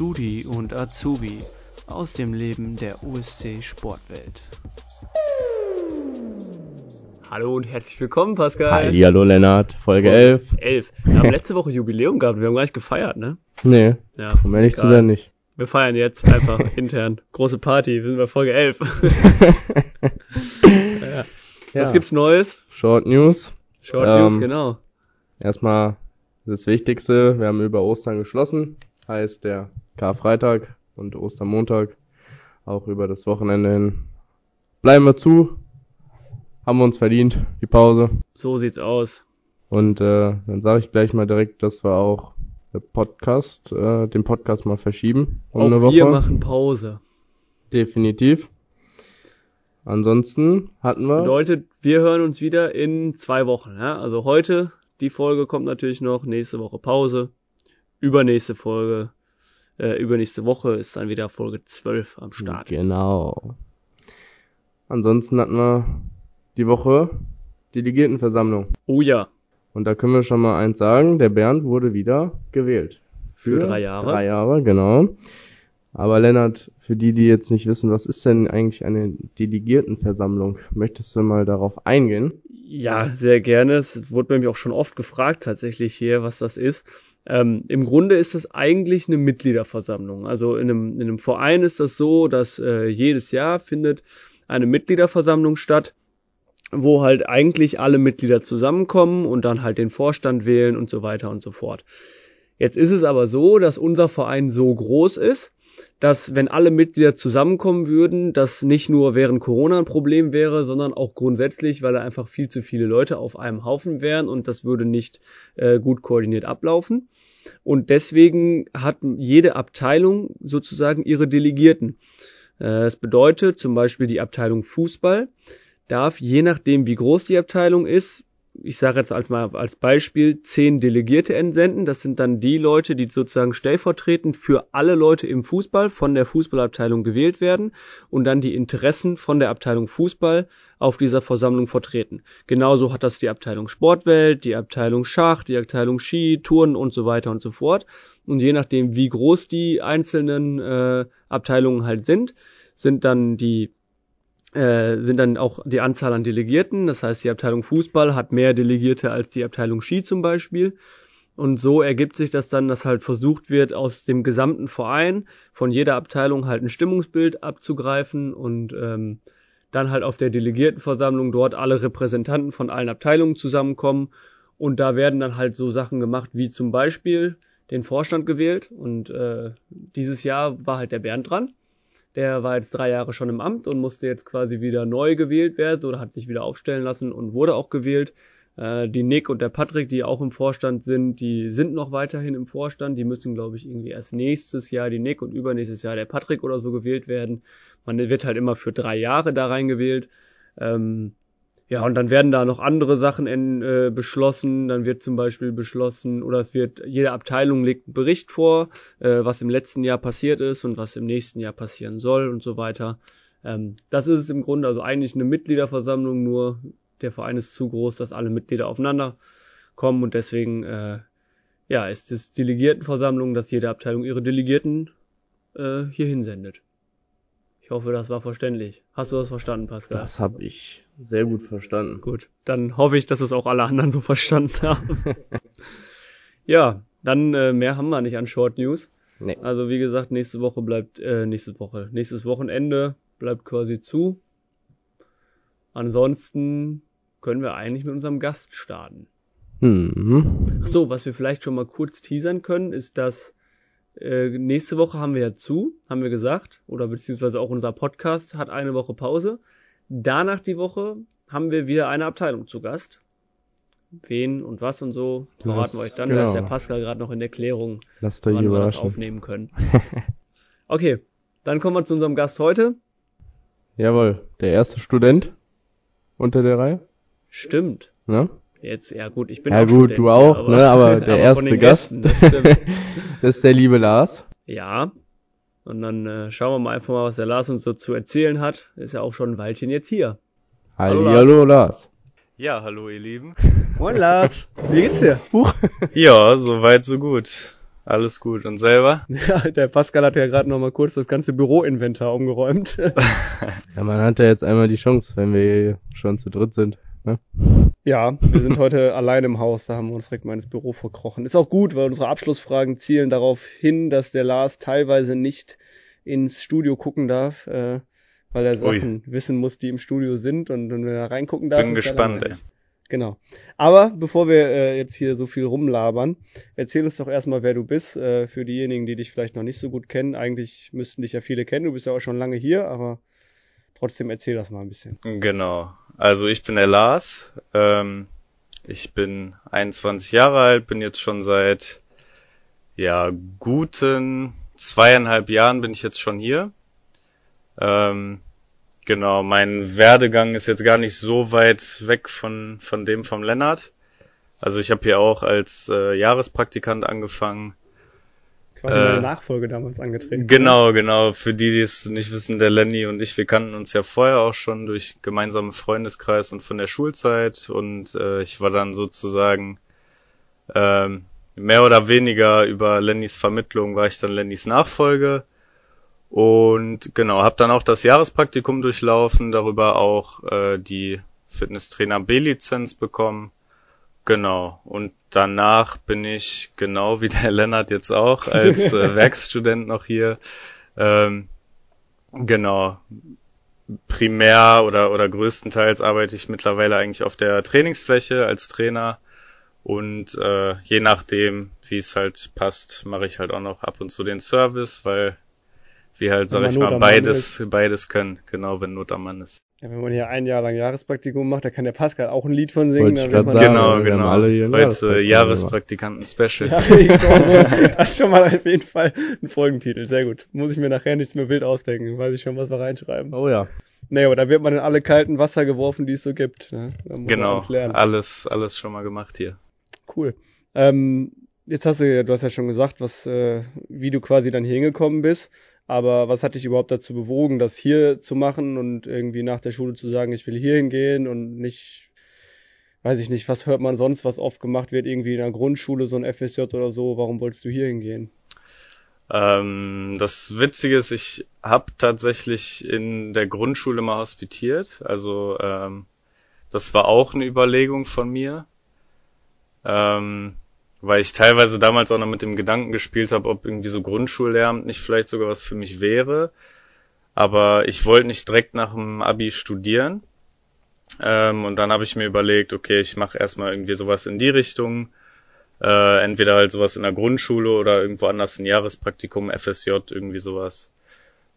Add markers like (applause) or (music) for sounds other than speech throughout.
Studi und Azubi aus dem Leben der USC Sportwelt. Hallo und herzlich willkommen, Pascal. Hallo Lennart, Folge 11. 11. Wir haben letzte Woche Jubiläum gehabt, wir haben gar nicht gefeiert, ne? Nee, Ja. um ehrlich zu egal. sein nicht. Wir feiern jetzt einfach (laughs) intern. Große Party, wir sind bei Folge 11. (laughs) ja. Was gibt's Neues? Short News. Short Ähm, News, genau. Erstmal das Wichtigste, wir haben über Ostern geschlossen, heißt der Karfreitag und Ostermontag, auch über das Wochenende hin. Bleiben wir zu, haben wir uns verdient, die Pause. So sieht's aus. Und äh, dann sage ich gleich mal direkt, dass wir auch den Podcast, äh, den Podcast mal verschieben um Auch eine Woche. wir machen Pause. Definitiv. Ansonsten hatten wir. Bedeutet, wir hören uns wieder in zwei Wochen. Ja? Also heute, die Folge kommt natürlich noch, nächste Woche Pause. Übernächste Folge, äh, übernächste Woche ist dann wieder Folge 12 am Start. Genau. Ansonsten hatten wir die Woche Delegiertenversammlung. Oh ja, Und da können wir schon mal eins sagen, der Bernd wurde wieder gewählt. für drei Jahre. Drei Jahre, genau. Aber Lennart, für die, die jetzt nicht wissen, was ist denn eigentlich eine Delegiertenversammlung? Möchtest du mal darauf eingehen? Ja, sehr gerne. Es wurde nämlich auch schon oft gefragt tatsächlich hier, was das ist. Ähm, Im Grunde ist das eigentlich eine Mitgliederversammlung. Also in einem, in einem Verein ist das so, dass äh, jedes Jahr findet eine Mitgliederversammlung statt, wo halt eigentlich alle Mitglieder zusammenkommen und dann halt den Vorstand wählen und so weiter und so fort. Jetzt ist es aber so, dass unser Verein so groß ist, dass wenn alle Mitglieder zusammenkommen würden, das nicht nur während Corona ein Problem wäre, sondern auch grundsätzlich, weil da einfach viel zu viele Leute auf einem Haufen wären und das würde nicht äh, gut koordiniert ablaufen. Und deswegen hat jede Abteilung sozusagen ihre Delegierten. Äh, Das bedeutet zum Beispiel die Abteilung Fußball darf, je nachdem wie groß die Abteilung ist, ich sage jetzt als mal als Beispiel zehn Delegierte entsenden. Das sind dann die Leute, die sozusagen stellvertretend für alle Leute im Fußball von der Fußballabteilung gewählt werden und dann die Interessen von der Abteilung Fußball auf dieser Versammlung vertreten. Genauso hat das die Abteilung Sportwelt, die Abteilung Schach, die Abteilung Ski, Turnen und so weiter und so fort. Und je nachdem, wie groß die einzelnen äh, Abteilungen halt sind, sind dann die äh, sind dann auch die Anzahl an Delegierten. Das heißt, die Abteilung Fußball hat mehr Delegierte als die Abteilung Ski zum Beispiel. Und so ergibt sich das dann, dass halt versucht wird, aus dem gesamten Verein von jeder Abteilung halt ein Stimmungsbild abzugreifen und ähm, dann halt auf der Delegiertenversammlung dort alle Repräsentanten von allen Abteilungen zusammenkommen. Und da werden dann halt so Sachen gemacht, wie zum Beispiel den Vorstand gewählt. Und äh, dieses Jahr war halt der Bernd dran. Der war jetzt drei Jahre schon im Amt und musste jetzt quasi wieder neu gewählt werden oder hat sich wieder aufstellen lassen und wurde auch gewählt. Äh, die Nick und der Patrick, die auch im Vorstand sind, die sind noch weiterhin im Vorstand. Die müssen, glaube ich, irgendwie erst nächstes Jahr die Nick und übernächstes Jahr der Patrick oder so gewählt werden. Man wird halt immer für drei Jahre da reingewählt. Ähm, ja, und dann werden da noch andere Sachen in, äh, beschlossen. Dann wird zum Beispiel beschlossen, oder es wird, jede Abteilung legt einen Bericht vor, äh, was im letzten Jahr passiert ist und was im nächsten Jahr passieren soll und so weiter. Ähm, das ist es im Grunde, also eigentlich eine Mitgliederversammlung, nur der Verein ist zu groß, dass alle Mitglieder aufeinander kommen und deswegen, äh, ja, ist es Delegiertenversammlung, dass jede Abteilung ihre Delegierten äh, hier hinsendet. Ich hoffe, das war verständlich. Hast du das verstanden, Pascal? Das habe ich sehr gut verstanden. Gut, dann hoffe ich, dass es auch alle anderen so (laughs) verstanden haben. (laughs) ja, dann äh, mehr haben wir nicht an Short News. Nee. Also wie gesagt, nächste Woche bleibt, äh, nächste Woche, nächstes Wochenende bleibt quasi zu. Ansonsten können wir eigentlich mit unserem Gast starten. Mhm. Ach so, was wir vielleicht schon mal kurz teasern können, ist, dass äh, nächste Woche haben wir ja zu, haben wir gesagt, oder beziehungsweise auch unser Podcast hat eine Woche Pause. Danach die Woche haben wir wieder eine Abteilung zu Gast. Wen und was und so verraten wir euch dann. Da ist der genau. Pascal gerade noch in der Klärung, Lasst wann wir das aufnehmen können. (laughs) Okay, dann kommen wir zu unserem Gast heute. Jawohl, der erste Student unter der Reihe. Stimmt. Ne? Jetzt, ja gut, ich bin Ja auch gut, Student du auch, ne, aber (laughs) der von erste den Gast. Gästen, das. (laughs) Das ist der liebe Lars. Ja. Und dann äh, schauen wir mal einfach mal, was der Lars uns so zu erzählen hat. Ist ja auch schon ein Weilchen jetzt hier. Hallo, Lars. Hallo Lars. Ja, hallo ihr Lieben. Moin Lars. Wie geht's dir? Huch. Ja, soweit so gut. Alles gut. Und selber? Ja, der Pascal hat ja gerade noch mal kurz das ganze Büroinventar umgeräumt. (laughs) ja, man hat ja jetzt einmal die Chance, wenn wir schon zu dritt sind. Ne? Ja, wir sind heute (laughs) allein im Haus, da haben wir uns direkt mal ins Büro verkrochen. Ist auch gut, weil unsere Abschlussfragen zielen darauf hin, dass der Lars teilweise nicht ins Studio gucken darf, äh, weil er Sachen Ui. wissen muss, die im Studio sind und wenn er reingucken darf. Bin gespannt, ey. Genau. Aber bevor wir äh, jetzt hier so viel rumlabern, erzähl uns doch erstmal, wer du bist, äh, für diejenigen, die dich vielleicht noch nicht so gut kennen. Eigentlich müssten dich ja viele kennen, du bist ja auch schon lange hier, aber trotzdem erzähl das mal ein bisschen. Genau. Also ich bin der Lars. Ähm, ich bin 21 Jahre alt, bin jetzt schon seit ja guten zweieinhalb Jahren bin ich jetzt schon hier. Ähm, Genau, mein Werdegang ist jetzt gar nicht so weit weg von, von dem vom Lennart. Also ich habe hier auch als äh, Jahrespraktikant angefangen. Quasi meine äh, Nachfolge damals angetreten. Genau, genau. Für die, die es nicht wissen, der Lenny und ich, wir kannten uns ja vorher auch schon durch gemeinsame Freundeskreis und von der Schulzeit. Und äh, ich war dann sozusagen ähm, mehr oder weniger über Lennys Vermittlung war ich dann Lennys Nachfolge. Und genau, habe dann auch das Jahrespraktikum durchlaufen, darüber auch äh, die Fitnesstrainer B-Lizenz bekommen. Genau. Und danach bin ich, genau wie der (laughs) Lennart jetzt auch, als äh, (laughs) Werkstudent noch hier. Ähm, genau. Primär oder, oder größtenteils arbeite ich mittlerweile eigentlich auf der Trainingsfläche als Trainer. Und äh, je nachdem, wie es halt passt, mache ich halt auch noch ab und zu den Service, weil wie halt, sag ich mal, beides, beides können, genau, wenn Not am Mann ist. Ja, wenn man hier ein Jahr lang Jahrespraktikum macht, da kann der Pascal auch ein Lied von singen. Dann man sagen, genau, genau. Alle hier Heute Jahrespraktikanten-Special. Ja, (laughs) so. das ist schon mal auf jeden Fall ein Folgentitel. Sehr gut. Muss ich mir nachher nichts mehr wild ausdenken. Weiß ich schon, was wir reinschreiben. Oh ja. Nee, aber da wird man in alle kalten Wasser geworfen, die es so gibt. Ne? genau. Alles, alles schon mal gemacht hier. Cool. Ähm, jetzt hast du, du hast ja schon gesagt, was, äh, wie du quasi dann hier hingekommen bist. Aber was hat dich überhaupt dazu bewogen, das hier zu machen und irgendwie nach der Schule zu sagen, ich will hier hingehen und nicht, weiß ich nicht, was hört man sonst, was oft gemacht wird, irgendwie in der Grundschule, so ein FSJ oder so, warum wolltest du hier hingehen? Ähm, das Witzige ist, ich habe tatsächlich in der Grundschule mal hospitiert. Also ähm, das war auch eine Überlegung von mir. Ähm, weil ich teilweise damals auch noch mit dem Gedanken gespielt habe, ob irgendwie so Grundschullehramt nicht vielleicht sogar was für mich wäre. Aber ich wollte nicht direkt nach dem Abi studieren. Ähm, und dann habe ich mir überlegt, okay, ich mache erstmal irgendwie sowas in die Richtung. Äh, entweder halt sowas in der Grundschule oder irgendwo anders ein Jahrespraktikum, FSJ, irgendwie sowas.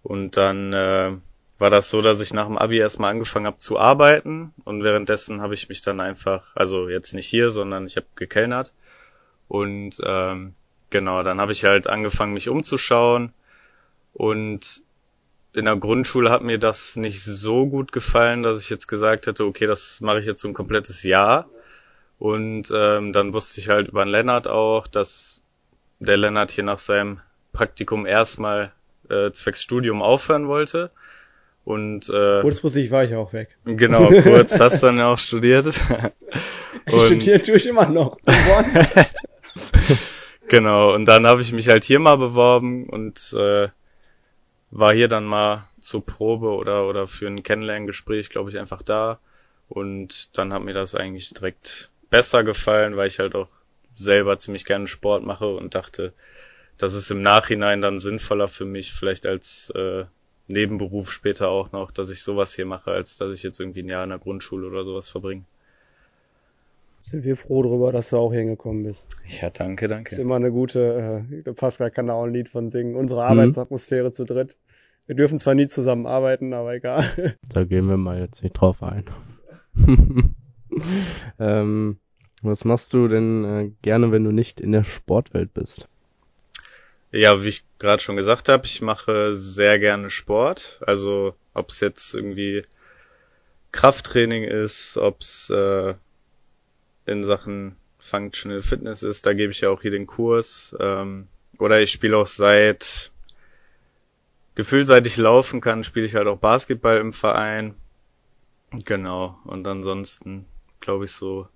Und dann äh, war das so, dass ich nach dem Abi erstmal angefangen habe zu arbeiten und währenddessen habe ich mich dann einfach, also jetzt nicht hier, sondern ich habe gekellnert und ähm, genau, dann habe ich halt angefangen, mich umzuschauen. Und in der Grundschule hat mir das nicht so gut gefallen, dass ich jetzt gesagt hätte, okay, das mache ich jetzt so ein komplettes Jahr. Und ähm, dann wusste ich halt über den Lennart auch, dass der Lennart hier nach seinem Praktikum erstmal äh, zwecks Studium aufhören wollte. Und äh, kurzfristig war ich auch weg. Genau, kurz hast du dann ja auch studiert. (laughs) ich studiere tue ich immer noch. (laughs) (laughs) genau, und dann habe ich mich halt hier mal beworben und äh, war hier dann mal zur Probe oder, oder für ein Kennenlerngespräch, glaube ich, einfach da. Und dann hat mir das eigentlich direkt besser gefallen, weil ich halt auch selber ziemlich gerne Sport mache und dachte, das ist im Nachhinein dann sinnvoller für mich, vielleicht als äh, Nebenberuf später auch noch, dass ich sowas hier mache, als dass ich jetzt irgendwie ein Jahr in der Grundschule oder sowas verbringe sind wir froh darüber, dass du auch hingekommen bist. Ja, danke, danke. Ist immer eine gute, äh, Pascal kann da auch ein Lied von singen. Unsere mhm. Arbeitsatmosphäre zu dritt. Wir dürfen zwar nie zusammen arbeiten, aber egal. (laughs) Da gehen wir mal jetzt nicht drauf ein. (laughs) ähm, was machst du denn äh, gerne, wenn du nicht in der Sportwelt bist? Ja, wie ich gerade schon gesagt habe, ich mache sehr gerne Sport. Also ob es jetzt irgendwie Krafttraining ist, ob es äh, in Sachen Functional Fitness ist. Da gebe ich ja auch hier den Kurs. Ähm, oder ich spiele auch seit gefühlt seit ich laufen kann, spiele ich halt auch Basketball im Verein. Genau. Und ansonsten glaube ich so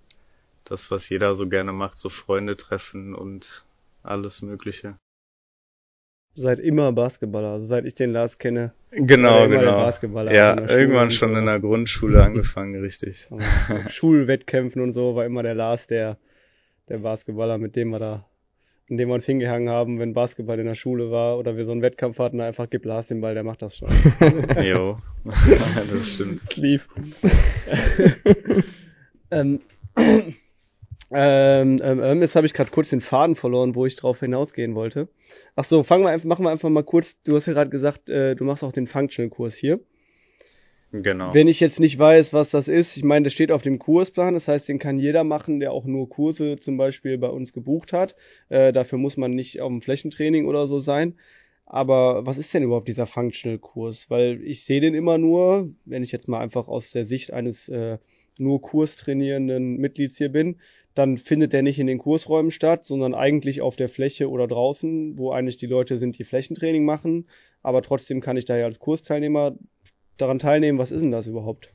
das, was jeder so gerne macht, so Freunde treffen und alles Mögliche. Seid immer Basketballer, also seit ich den Lars kenne. Genau, genau. ja, irgendwann schon so. in der Grundschule (laughs) angefangen, richtig. Schulwettkämpfen und so war immer der Lars der, der Basketballer, mit dem wir da, in dem wir uns hingehangen haben, wenn Basketball in der Schule war oder wir so einen Wettkampf hatten, einfach gib Lars den Ball, der macht das schon. (laughs) jo, (laughs) das stimmt. Lief. ähm, ähm, ähm, ähm, jetzt habe ich gerade kurz den Faden verloren, wo ich drauf hinausgehen wollte. Ach so, fangen wir einfach, machen wir einfach mal kurz. Du hast ja gerade gesagt, äh, du machst auch den Functional-Kurs hier. Genau. Wenn ich jetzt nicht weiß, was das ist, ich meine, das steht auf dem Kursplan, das heißt, den kann jeder machen, der auch nur Kurse zum Beispiel bei uns gebucht hat. Äh, dafür muss man nicht auf dem Flächentraining oder so sein. Aber was ist denn überhaupt dieser Functional-Kurs? Weil ich sehe den immer nur, wenn ich jetzt mal einfach aus der Sicht eines äh, nur kurstrainierenden Mitglieds hier bin, dann findet der nicht in den Kursräumen statt, sondern eigentlich auf der Fläche oder draußen, wo eigentlich die Leute sind, die Flächentraining machen. Aber trotzdem kann ich da ja als Kursteilnehmer daran teilnehmen. Was ist denn das überhaupt?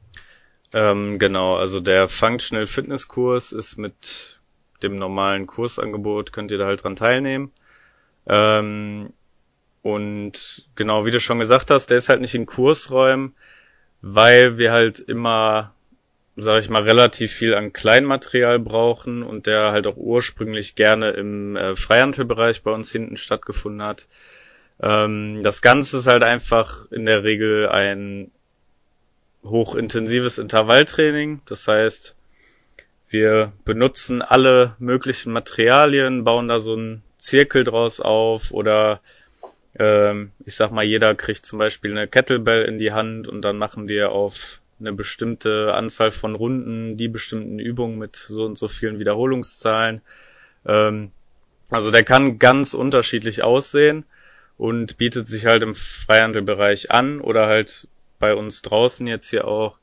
Ähm, genau, also der Functional Fitness Kurs ist mit dem normalen Kursangebot, könnt ihr da halt dran teilnehmen. Ähm, und genau, wie du schon gesagt hast, der ist halt nicht in Kursräumen, weil wir halt immer sage ich mal, relativ viel an Kleinmaterial brauchen und der halt auch ursprünglich gerne im äh, Freihandelbereich bei uns hinten stattgefunden hat. Ähm, das Ganze ist halt einfach in der Regel ein hochintensives Intervalltraining. Das heißt, wir benutzen alle möglichen Materialien, bauen da so einen Zirkel draus auf oder ähm, ich sag mal, jeder kriegt zum Beispiel eine Kettlebell in die Hand und dann machen wir auf eine bestimmte Anzahl von Runden, die bestimmten Übungen mit so und so vielen Wiederholungszahlen. Ähm, also der kann ganz unterschiedlich aussehen und bietet sich halt im Freihandelbereich an oder halt bei uns draußen jetzt hier auch.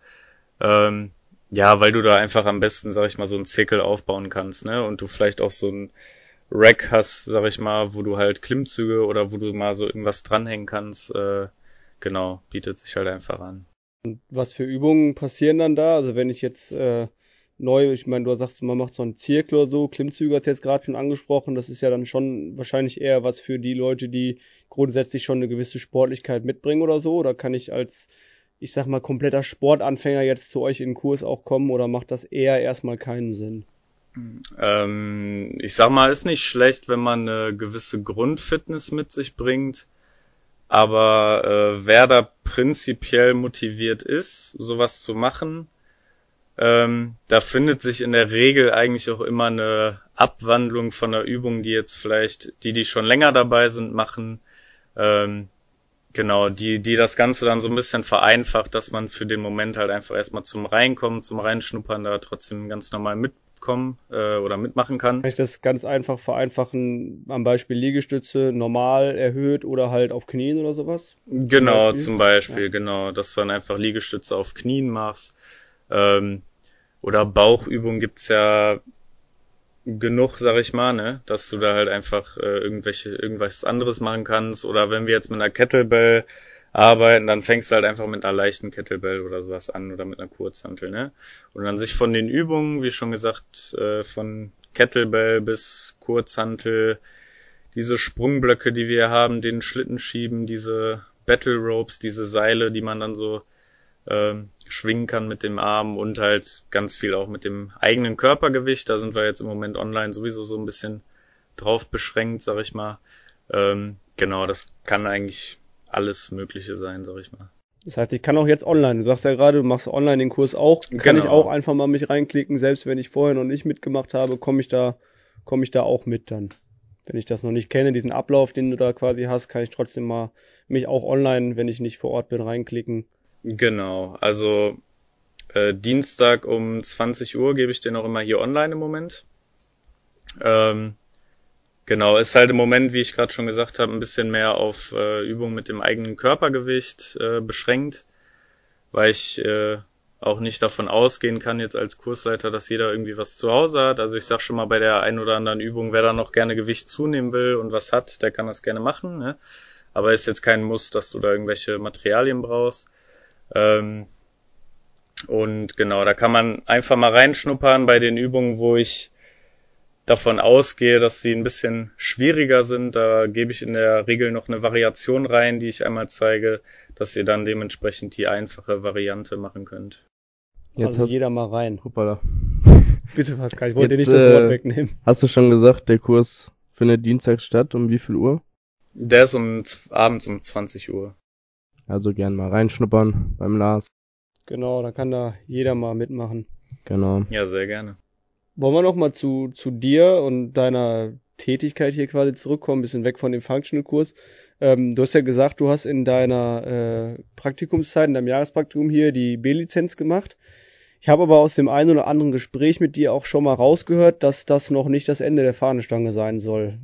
Ähm, ja, weil du da einfach am besten, sag ich mal, so einen Zirkel aufbauen kannst, ne? Und du vielleicht auch so ein Rack hast, sag ich mal, wo du halt Klimmzüge oder wo du mal so irgendwas dranhängen kannst. Äh, genau, bietet sich halt einfach an. Was für Übungen passieren dann da? Also wenn ich jetzt äh, neu, ich meine, du sagst, man macht so einen Zirkel oder so, Klimmzüge hat jetzt gerade schon angesprochen, das ist ja dann schon wahrscheinlich eher was für die Leute, die grundsätzlich schon eine gewisse Sportlichkeit mitbringen oder so, oder kann ich als, ich sag mal, kompletter Sportanfänger jetzt zu euch in den Kurs auch kommen oder macht das eher erstmal keinen Sinn? Ähm, ich sag mal, ist nicht schlecht, wenn man eine gewisse Grundfitness mit sich bringt. Aber äh, wer da prinzipiell motiviert ist, sowas zu machen, ähm, da findet sich in der Regel eigentlich auch immer eine Abwandlung von einer Übung, die jetzt vielleicht die, die schon länger dabei sind, machen. Ähm, genau, die, die das Ganze dann so ein bisschen vereinfacht, dass man für den Moment halt einfach erstmal zum Reinkommen, zum Reinschnuppern da trotzdem ganz normal mit mitkommen äh, oder mitmachen kann. Kann ich das ganz einfach vereinfachen am Beispiel Liegestütze normal erhöht oder halt auf Knien oder sowas? Genau, zum Beispiel, zum Beispiel ja. genau, dass du dann einfach Liegestütze auf Knien machst. Ähm, oder Bauchübungen gibt's ja genug, sag ich mal, ne, dass du da halt einfach äh, irgendwelche irgendwas anderes machen kannst. Oder wenn wir jetzt mit einer Kettlebell arbeiten, dann fängst du halt einfach mit einer leichten Kettlebell oder sowas an oder mit einer Kurzhantel, ne? Und dann sich von den Übungen, wie schon gesagt, äh, von Kettlebell bis Kurzhantel, diese Sprungblöcke, die wir haben, den Schlitten schieben, diese Battle Ropes, diese Seile, die man dann so äh, schwingen kann mit dem Arm und halt ganz viel auch mit dem eigenen Körpergewicht. Da sind wir jetzt im Moment online sowieso so ein bisschen drauf beschränkt, sag ich mal. Ähm, genau, das kann eigentlich alles Mögliche sein, sag ich mal. Das heißt, ich kann auch jetzt online. Du sagst ja gerade, du machst online den Kurs auch. Kann genau. ich auch einfach mal mich reinklicken, selbst wenn ich vorher noch nicht mitgemacht habe, komme ich da, komme ich da auch mit dann. Wenn ich das noch nicht kenne, diesen Ablauf, den du da quasi hast, kann ich trotzdem mal mich auch online, wenn ich nicht vor Ort bin, reinklicken. Genau. Also äh, Dienstag um 20 Uhr gebe ich den auch immer hier online im Moment. Ähm, Genau, ist halt im Moment, wie ich gerade schon gesagt habe, ein bisschen mehr auf äh, Übung mit dem eigenen Körpergewicht äh, beschränkt, weil ich äh, auch nicht davon ausgehen kann jetzt als Kursleiter, dass jeder irgendwie was zu Hause hat. Also ich sag schon mal bei der ein oder anderen Übung, wer da noch gerne Gewicht zunehmen will und was hat, der kann das gerne machen. Ne? Aber ist jetzt kein Muss, dass du da irgendwelche Materialien brauchst. Ähm, und genau, da kann man einfach mal reinschnuppern bei den Übungen, wo ich davon ausgehe, dass sie ein bisschen schwieriger sind, da gebe ich in der Regel noch eine Variation rein, die ich einmal zeige, dass ihr dann dementsprechend die einfache Variante machen könnt. Jetzt also jeder mal rein. Hoppala. (laughs) Bitte Pascal, ich wollte Jetzt, dir nicht das Wort äh, wegnehmen. Hast du schon gesagt, der Kurs findet Dienstag statt, um wie viel Uhr? Der ist um abends um 20 Uhr. Also gern mal reinschnuppern beim Lars. Genau, da kann da jeder mal mitmachen. Genau. Ja, sehr gerne. Wollen wir noch mal zu, zu dir und deiner Tätigkeit hier quasi zurückkommen, ein bisschen weg von dem Functional-Kurs. Ähm, du hast ja gesagt, du hast in deiner äh, Praktikumszeit, in deinem Jahrespraktikum hier die B-Lizenz gemacht. Ich habe aber aus dem einen oder anderen Gespräch mit dir auch schon mal rausgehört, dass das noch nicht das Ende der Fahnenstange sein soll.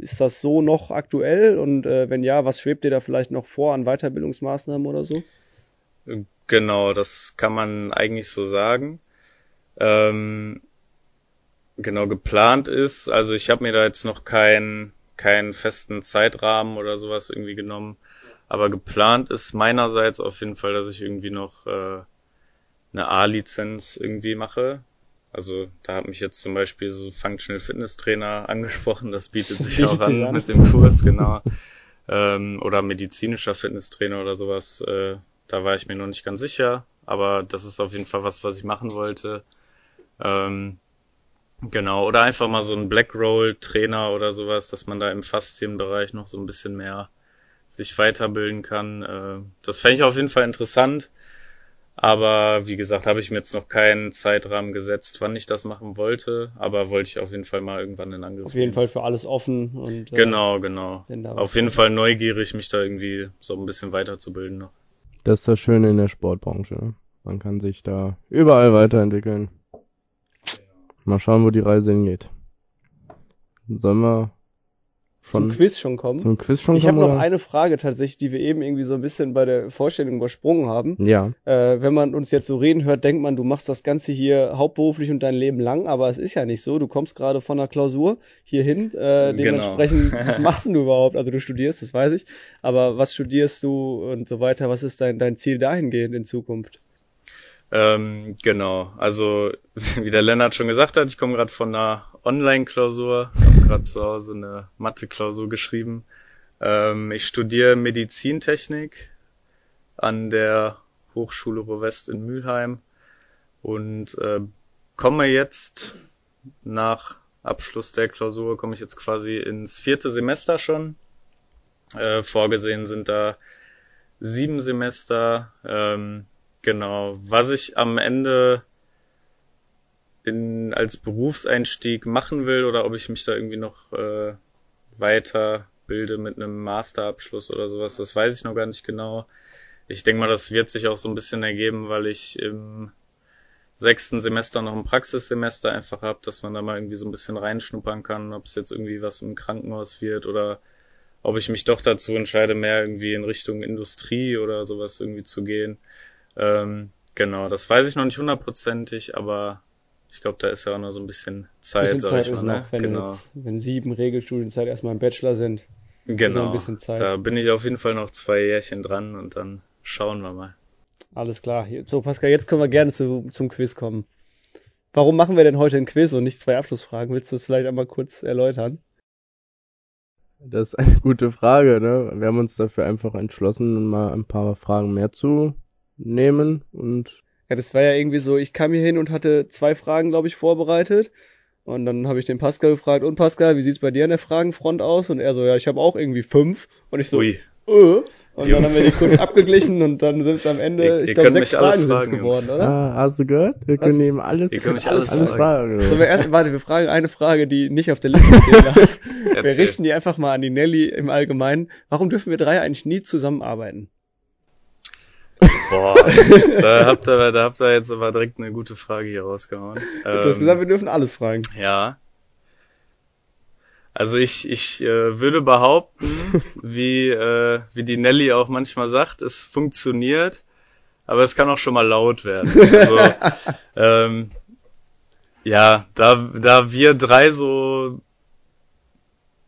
Ist das so noch aktuell? Und äh, wenn ja, was schwebt dir da vielleicht noch vor an Weiterbildungsmaßnahmen oder so? Genau, das kann man eigentlich so sagen. Ähm, genau geplant ist, also ich habe mir da jetzt noch keinen keinen festen Zeitrahmen oder sowas irgendwie genommen, aber geplant ist meinerseits auf jeden Fall, dass ich irgendwie noch äh, eine A-Lizenz irgendwie mache. Also da hat mich jetzt zum Beispiel so Functional Fitness Trainer angesprochen, das bietet sich auch an, mit dem Kurs, genau. ähm, oder medizinischer Fitnesstrainer oder sowas. Äh, da war ich mir noch nicht ganz sicher, aber das ist auf jeden Fall was, was ich machen wollte. Ähm, genau, oder einfach mal so ein Black Roll Trainer oder sowas, dass man da im Faszienbereich noch so ein bisschen mehr sich weiterbilden kann. Äh, das fände ich auf jeden Fall interessant. Aber wie gesagt, habe ich mir jetzt noch keinen Zeitrahmen gesetzt, wann ich das machen wollte. Aber wollte ich auf jeden Fall mal irgendwann in Angriff Auf jeden nehmen. Fall für alles offen und äh, genau, genau. Auf jeden Fall neugierig, mich da irgendwie so ein bisschen weiterzubilden noch. Das ist das Schöne in der Sportbranche. Ne? Man kann sich da überall weiterentwickeln. Mal schauen, wo die Reise hingeht. Sollen wir schon zum Quiz schon kommen. Zum Quiz schon ich kommen. Ich habe noch eine Frage tatsächlich, die wir eben irgendwie so ein bisschen bei der Vorstellung übersprungen haben. Ja. Äh, wenn man uns jetzt so reden hört, denkt man, du machst das Ganze hier hauptberuflich und dein Leben lang, aber es ist ja nicht so. Du kommst gerade von der Klausur hierhin. Äh, genau. dementsprechend, genau. (laughs) was machst du überhaupt? Also du studierst, das weiß ich. Aber was studierst du und so weiter? Was ist dein, dein Ziel dahingehend in Zukunft? Ähm, genau, also (laughs) wie der Lennart schon gesagt hat, ich komme gerade von einer Online-Klausur, habe gerade zu Hause eine Mathe-Klausur geschrieben. Ähm, ich studiere Medizintechnik an der Hochschule Ruhr-West in Mülheim und äh, komme jetzt nach Abschluss der Klausur, komme ich jetzt quasi ins vierte Semester schon. Äh, vorgesehen sind da sieben Semester. Ähm, Genau. Was ich am Ende in, als Berufseinstieg machen will oder ob ich mich da irgendwie noch äh, weiter bilde mit einem Masterabschluss oder sowas, das weiß ich noch gar nicht genau. Ich denke mal, das wird sich auch so ein bisschen ergeben, weil ich im sechsten Semester noch ein Praxissemester einfach habe, dass man da mal irgendwie so ein bisschen reinschnuppern kann, ob es jetzt irgendwie was im Krankenhaus wird oder ob ich mich doch dazu entscheide, mehr irgendwie in Richtung Industrie oder sowas irgendwie zu gehen. Ähm, genau, das weiß ich noch nicht hundertprozentig, aber ich glaube, da ist ja auch noch so ein bisschen Zeit, sag Zeit ich mal. Ne? Noch, wenn, genau. jetzt, wenn sieben Regelstudienzeit erstmal im Bachelor sind. Genau, ein bisschen Zeit. da bin ich auf jeden Fall noch zwei Jährchen dran und dann schauen wir mal. Alles klar. So, Pascal, jetzt können wir gerne zu, zum Quiz kommen. Warum machen wir denn heute ein Quiz und nicht zwei Abschlussfragen? Willst du das vielleicht einmal kurz erläutern? Das ist eine gute Frage, ne? Wir haben uns dafür einfach entschlossen, mal ein paar Fragen mehr zu nehmen und ja, das war ja irgendwie so, ich kam hier hin und hatte zwei Fragen, glaube ich, vorbereitet. Und dann habe ich den Pascal gefragt, und Pascal, wie sieht's bei dir an der Fragenfront aus? Und er so, ja, ich habe auch irgendwie fünf. Und ich so, Ui. Äh. Und Jungs. dann haben wir die kurz abgeglichen und dann sind es am Ende, ihr, ich glaube, sechs Fragen sind geworden, oder? Ah, hast du gehört? Wir können eben alles, ihr könnt mich alles, alles, fragen. So, wir erst, (laughs) warte, wir fragen eine Frage, die nicht auf der Liste steht. (laughs) wir richten die einfach mal an die Nelly im Allgemeinen. Warum dürfen wir drei eigentlich nie zusammenarbeiten? Boah, da habt ihr, da habt ihr jetzt aber direkt eine gute Frage hier rausgehauen. Du ähm, hast gesagt, wir dürfen alles fragen. Ja. Also ich, ich äh, würde behaupten, (laughs) wie, äh, wie die Nelly auch manchmal sagt, es funktioniert, aber es kann auch schon mal laut werden. Also, (laughs) ähm, ja, da, da wir drei so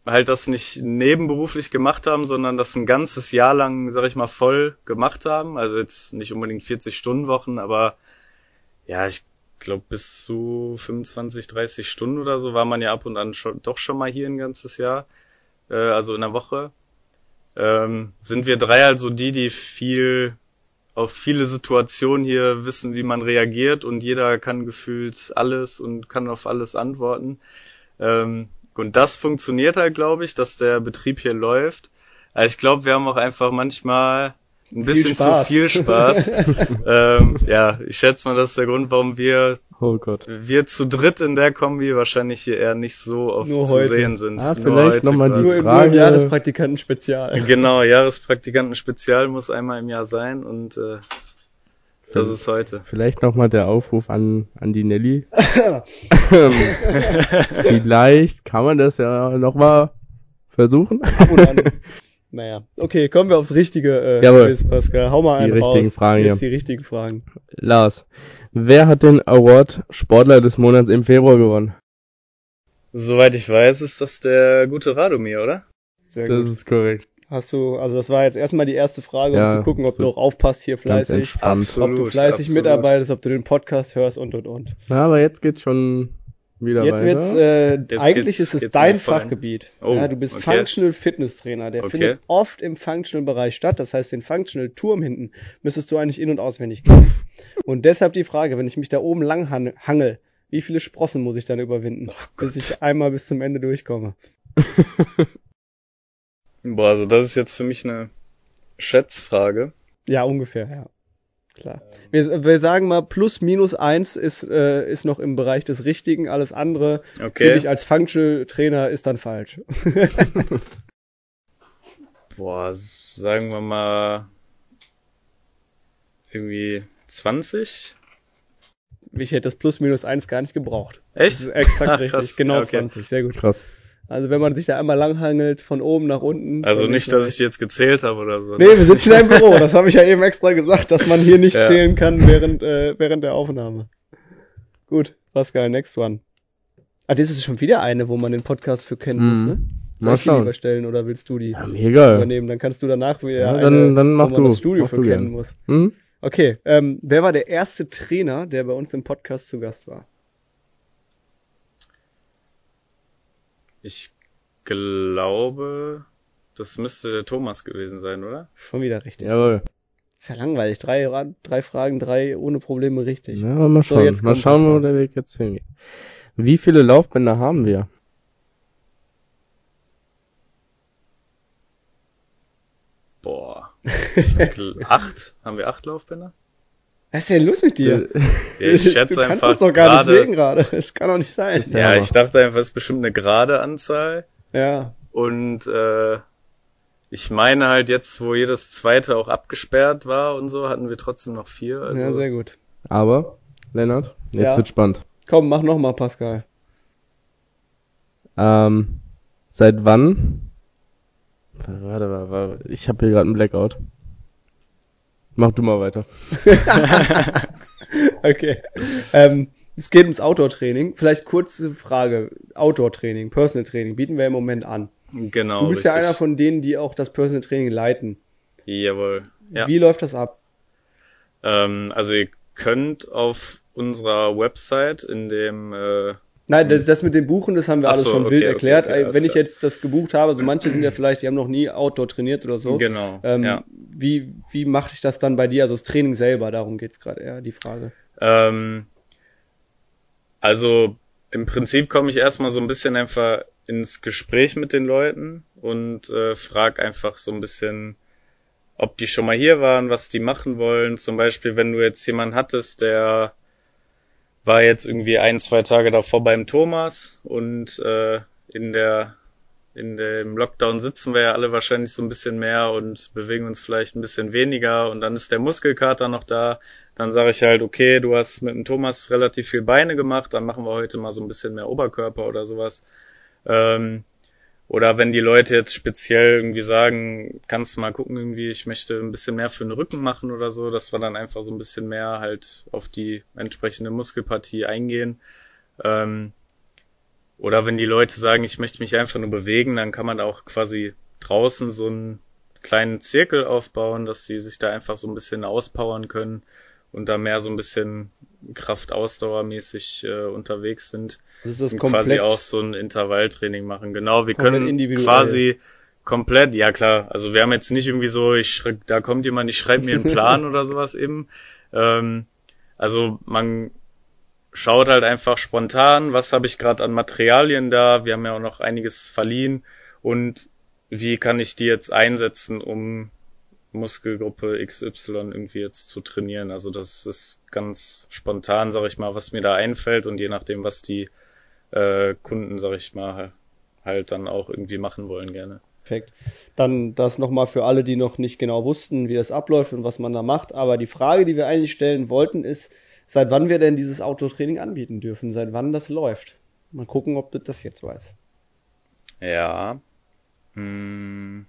halt das nicht nebenberuflich gemacht haben, sondern das ein ganzes Jahr lang, sag ich mal, voll gemacht haben. Also jetzt nicht unbedingt 40 Stunden Wochen, aber ja, ich glaube, bis zu 25, 30 Stunden oder so war man ja ab und an schon, doch schon mal hier ein ganzes Jahr, äh, also in der Woche. Ähm, sind wir drei also die, die viel auf viele Situationen hier wissen, wie man reagiert und jeder kann gefühlt alles und kann auf alles antworten. Ähm, und das funktioniert halt, glaube ich, dass der Betrieb hier läuft. Aber ich glaube, wir haben auch einfach manchmal ein bisschen zu viel Spaß. (laughs) ähm, ja, ich schätze mal, das ist der Grund, warum wir, Oh Gott. wir zu dritt in der Kombi wahrscheinlich hier eher nicht so oft Nur zu heute. sehen sind. Ah, Nur vielleicht heute noch mal die quasi. Nur, Frage- im Jahrespraktikanten-Spezial. Genau, Jahrespraktikanten-Spezial muss einmal im Jahr sein und äh, das ist heute. Vielleicht nochmal der Aufruf an, an die Nelly. (laughs) Ähm, Vielleicht kann man das ja nochmal versuchen. Ab und an. (laughs) Naja, okay, kommen wir aufs richtige äh, Jawohl. Quiz, Pascal. Hau mal Die einen richtigen raus. Fragen, Jetzt ja. die richtigen Fragen. Lars, wer hat den Award Sportler des Monats im Februar gewonnen? Soweit ich weiß, ist das der gute Radomir, oder? Sehr Das gut. ist korrekt. Hast du, also das war jetzt erstmal die erste Frage, um Ja, zu gucken, ob so du auch aufpasst hier fleißig. Absolut. ob du fleißig absolut. mitarbeitest, ob du den Podcast hörst und und und. Na, aber jetzt geht's schon wieder Jetzt weiter. wird's, äh, Jetzt eigentlich geht's- ist es dein. Fachgebiet. Oh, ja, du bist okay. Functional Fitness Trainer. Der Okay. findet oft im Functional Bereich statt. Das heißt, den Functional Turm hinten müsstest du eigentlich in- und auswendig kennen. (laughs) und deshalb die Frage, wenn ich mich da oben lang han- hangel, wie viele Sprossen muss ich dann überwinden, bis ich einmal bis zum Ende durchkomme? (laughs) Boah, also das ist jetzt für mich eine Schätzfrage. Ja, ungefähr, ja. Klar. Wir, wir sagen mal, plus minus eins ist, äh, ist noch im Bereich des Richtigen. Alles andere für Okay. dich als Functional Trainer ist dann falsch. (laughs) Boah, sagen wir mal irgendwie 20? Ich hätte das plus minus eins gar nicht gebraucht. Echt? Das ist exakt (laughs) Krass. richtig. Genau okay. 20. Sehr gut. Krass. Also wenn man sich da einmal langhangelt, von oben nach unten. Also dann nicht, dass ich jetzt gezählt habe oder so. Nee, wir sitzen ja im Büro. Das habe ich ja eben extra gesagt, dass man hier nicht Ja. zählen kann während, äh, während der Aufnahme. Gut, Pascal, next one. Ah, das ist schon wieder eine, wo man den Podcast für kennen muss, Mhm. ne? Soll Mal ich die schauen. stellen oder willst du die Ja, mir egal. übernehmen? Dann kannst du danach wieder Ja, eine, dann- dann mach wo man du. das Studio Mach für du kennen muss. Hm? Okay, ähm, wer war der erste Trainer, der bei uns im Podcast zu Gast war? Ich glaube, das müsste der Thomas gewesen sein, oder? Schon wieder richtig. Jawohl. Ist ja langweilig. Drei, drei Fragen, drei ohne Probleme richtig. Ja, aber mal So, schauen. jetzt mal schauen, wo der Weg jetzt hingeht. Wie viele Laufbänder haben wir? Boah. (laughs) Acht? Haben wir acht Laufbänder? Was ist denn los mit dir? (laughs) Ja, ich schätze du kannst einfach das doch gar nicht gerade. sehen gerade. (laughs) Das kann doch nicht sein. Ja, Ja, ich dachte einfach, es ist bestimmt eine gerade Anzahl. Ja. Und äh, ich meine halt jetzt, wo jedes zweite auch abgesperrt war und so, hatten wir trotzdem noch vier. Also ja, sehr gut. Aber, Lennart, jetzt Ja. wird spannend. Komm, mach noch mal, Pascal. Ähm, seit wann? Warte, warte, warte. Ich habe hier gerade einen Blackout. Mach du mal weiter. (laughs) Okay. Ähm, es geht ums Outdoor-Training. Vielleicht kurze Frage. Outdoor-Training, Personal-Training bieten wir im Moment an. genau. Du bist ja richtig. einer von denen, die auch das Personal-Training leiten. Jawohl. Ja. Wie läuft das ab? Ähm, also ihr könnt auf unserer Website in dem äh, Nein, das, das mit dem Buchen, das haben wir Ach alles so, schon okay, wild erklärt. okay, Wenn ich klar. jetzt das gebucht habe, so manche sind ja vielleicht, die haben noch nie Outdoor trainiert oder so. genau. Ähm, ja. Wie, wie mache ich das dann bei dir? Also das Training selber, darum geht's gerade eher, die Frage. Ähm, also im Prinzip komme ich erstmal so ein bisschen einfach ins Gespräch mit den Leuten und äh, frag einfach so ein bisschen, ob die schon mal hier waren, was die machen wollen. Zum Beispiel, wenn du jetzt jemanden hattest, der war jetzt irgendwie ein, zwei Tage davor beim Thomas und äh, in der in dem Lockdown sitzen wir ja alle wahrscheinlich so ein bisschen mehr und bewegen uns vielleicht ein bisschen weniger und dann ist der Muskelkater noch da. Dann sage ich halt, okay, du hast mit dem Thomas relativ viel Beine gemacht, dann machen wir heute mal so ein bisschen mehr Oberkörper oder sowas. Ähm, oder wenn die Leute jetzt speziell irgendwie sagen, kannst du mal gucken irgendwie, ich möchte ein bisschen mehr für den Rücken machen oder so, dass wir dann einfach so ein bisschen mehr halt auf die entsprechende Muskelpartie eingehen. Ähm, oder wenn die Leute sagen, ich möchte mich einfach nur bewegen, dann kann man auch quasi draußen so einen kleinen Zirkel aufbauen, dass sie sich da einfach so ein bisschen auspowern können und da mehr so ein bisschen Kraftausdauermäßig äh, unterwegs sind. Das ist das und komplett, quasi auch so ein Intervalltraining machen. Genau, wir können individuell. quasi komplett, ja klar, also wir haben jetzt nicht irgendwie so, ich schreib, da kommt jemand, ich schreibe mir einen Plan (laughs) oder sowas eben. Ähm, also man schaut halt einfach spontan, was habe ich gerade an Materialien da, wir haben ja auch noch einiges verliehen und wie kann ich die jetzt einsetzen, um Muskelgruppe XY irgendwie jetzt zu trainieren. Also das ist ganz spontan, sag ich mal, was mir da einfällt und je nachdem, was die äh, Kunden, sag ich mal, halt dann auch irgendwie machen wollen gerne. Perfekt. Dann das nochmal für alle, die noch nicht genau wussten, wie das abläuft und was man da macht. Aber die Frage, die wir eigentlich stellen wollten, ist, seit wann wir denn dieses Autotraining anbieten dürfen, seit wann das läuft. Mal gucken, ob du das jetzt weißt. Ja. Hm.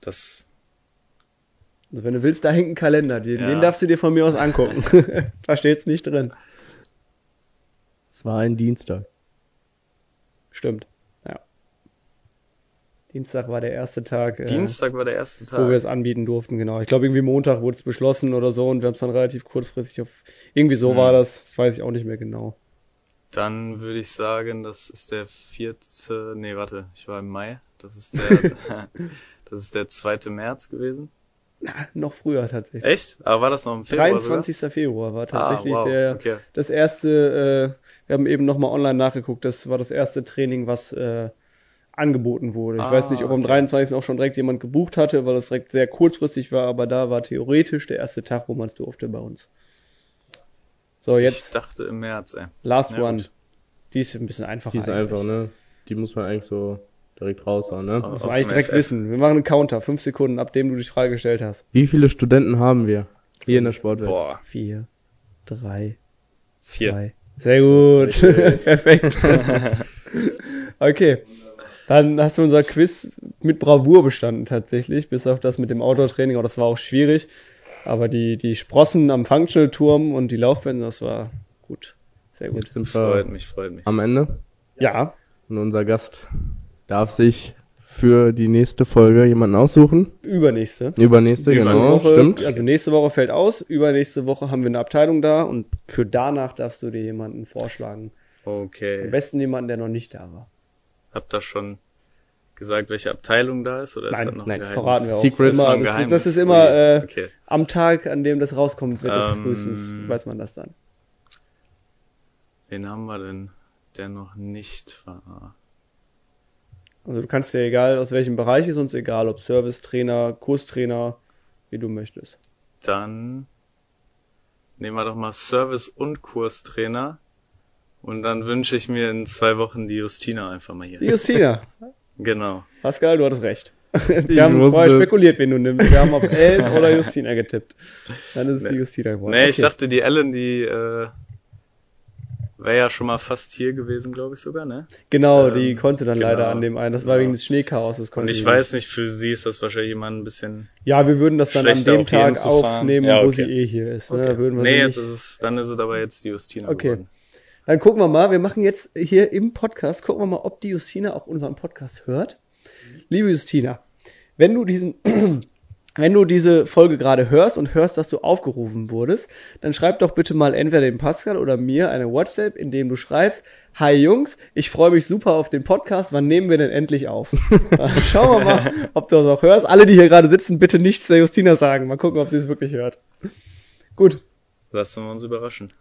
Das Also wenn du willst, da hängt ein Kalender. Den, Ja. den darfst du dir von mir aus angucken. (laughs) (laughs) da steht's nicht drin. Es war ein Dienstag. Stimmt. Ja. Dienstag war der erste Tag, äh, Dienstag war der erste wo wir Tag. es anbieten durften, genau. Ich glaube, irgendwie Montag wurde es beschlossen oder so und wir haben es dann relativ kurzfristig auf. Irgendwie so Hm. war das, das weiß ich auch nicht mehr genau. Dann würde ich sagen, das ist der vierte, nee, warte, ich war im Mai. Das ist der, (laughs) das ist der zweite März gewesen. Na, noch früher tatsächlich. Echt? Aber war das noch im Februar 23. Februar war sogar? tatsächlich ah, wow, der okay. das erste, äh, wir haben eben nochmal online nachgeguckt, das war das erste Training, was äh, angeboten wurde. Ich Ah, weiß nicht, ob am okay. 23. auch schon direkt jemand gebucht hatte, weil das direkt sehr kurzfristig war, aber da war theoretisch der erste Tag, wo man es durfte bei uns. So, Ich jetzt dachte im März, ey. Last Ja, One. gut. Die ist ein bisschen einfacher. Die ist eigentlich. einfach, ne? Die muss man eigentlich so direkt raushauen, ne? Muss Aus man eigentlich dem direkt FF. wissen. Wir machen einen Counter, fünf Sekunden, ab dem du die Frage gestellt hast. Wie viele Studenten haben wir hier in der Sportwelt? Boah, Vier, drei, vier. zwei. Sehr gut. (laughs) Perfekt. (laughs) okay. Dann hast du unser Quiz mit Bravour bestanden tatsächlich, bis auf das mit dem Outdoor-Training, aber das war auch schwierig. Aber die, die Sprossen am Functional-Turm und die Laufwände, das war gut. Sehr gut. Jetzt sind Freut mich, freut mich. am Ende Ja, und unser Gast darf sich für die nächste Folge jemanden aussuchen. übernächste. Übernächste, Nächste genau, Woche, stimmt. Also nächste Woche fällt aus, übernächste Woche haben wir eine Abteilung da und für danach darfst du dir jemanden vorschlagen. Am Okay. besten jemanden, der noch nicht da war. Habt ihr schon gesagt, welche Abteilung da ist? Oder Nein, ist das noch nein, ein Geheimnis? verraten wir auch. Secret immer, das, ist, Geheimnis. das ist immer Ui, äh, okay. am Tag, an dem das rauskommt, wird das Ähm, frühestens, weiß man das dann. Wen haben wir denn, der noch nicht war? Also du kannst dir egal aus welchem Bereich ist uns egal, ob Servicetrainer, Kurstrainer, wie du möchtest. Dann nehmen wir doch mal Service- und Kurstrainer. Und dann wünsche ich mir in zwei Wochen die Justina einfach mal hier. Die Justina. (laughs) Genau. Pascal, du hattest recht. Wir haben wusste vorher spekuliert, wen du nimmst. Wir haben auf Ellen oder Justina getippt. Dann ist es die Nee. Justina geworden. Nee, ich Okay. dachte, die Ellen, die äh, wäre ja schon mal fast hier gewesen, glaube ich sogar, ne? Genau, ähm, die konnte dann genau, leider an dem einen. Das war genau. wegen des Schneechaos. Das Und ich weiß nicht, für sie ist das wahrscheinlich immer ein bisschen. Ja, wir würden das dann an dem Tag aufnehmen, Ja, wo okay. sie eh hier ist. Ne? Okay. Da würden wir nee, jetzt ist es, dann ist es aber jetzt die Justina Okay. geworden. Dann gucken wir mal, wir machen jetzt hier im Podcast, gucken wir mal, ob die Justina auch unseren Podcast hört. Liebe Justina, wenn du diesen, wenn du diese Folge gerade hörst und hörst, dass du aufgerufen wurdest, dann schreib doch bitte mal entweder dem Pascal oder mir eine WhatsApp, in dem du schreibst, Hi Jungs, ich freue mich super auf den Podcast, wann nehmen wir denn endlich auf? (laughs) Schauen wir mal, ob du das auch hörst. Alle, die hier gerade sitzen, bitte nichts der Justina sagen. Mal gucken, ob sie es wirklich hört. Gut, Lassen wir uns überraschen.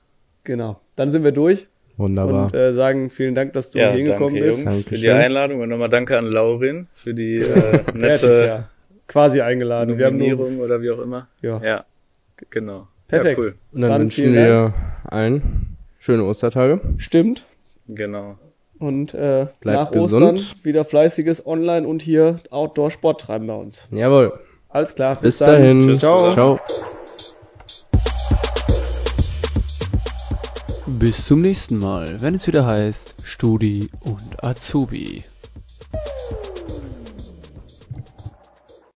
genau. Dann sind wir durch Wunderbar. und äh, sagen vielen Dank, dass du Ja, hier hingekommen danke bist. Jungs für die Dankeschön. Einladung und nochmal danke an Laurin für die äh, (laughs) Fertig, nette ja. Quasi eingeladen. Wir haben nur, oder wie auch immer. ja. Ja, genau. Perfekt. Ja, cool. und dann, dann wünschen wir allen schöne Ostertage. Stimmt. Genau. Und äh, Bleibt nach Ostern gesund. wieder fleißiges Online und hier Outdoor-Sport treiben bei uns. Jawohl. Alles klar. Bis dann. dahin. Tschüss Ciao. Ciao. Bis zum nächsten Mal, wenn es wieder heißt Studi und Azubi.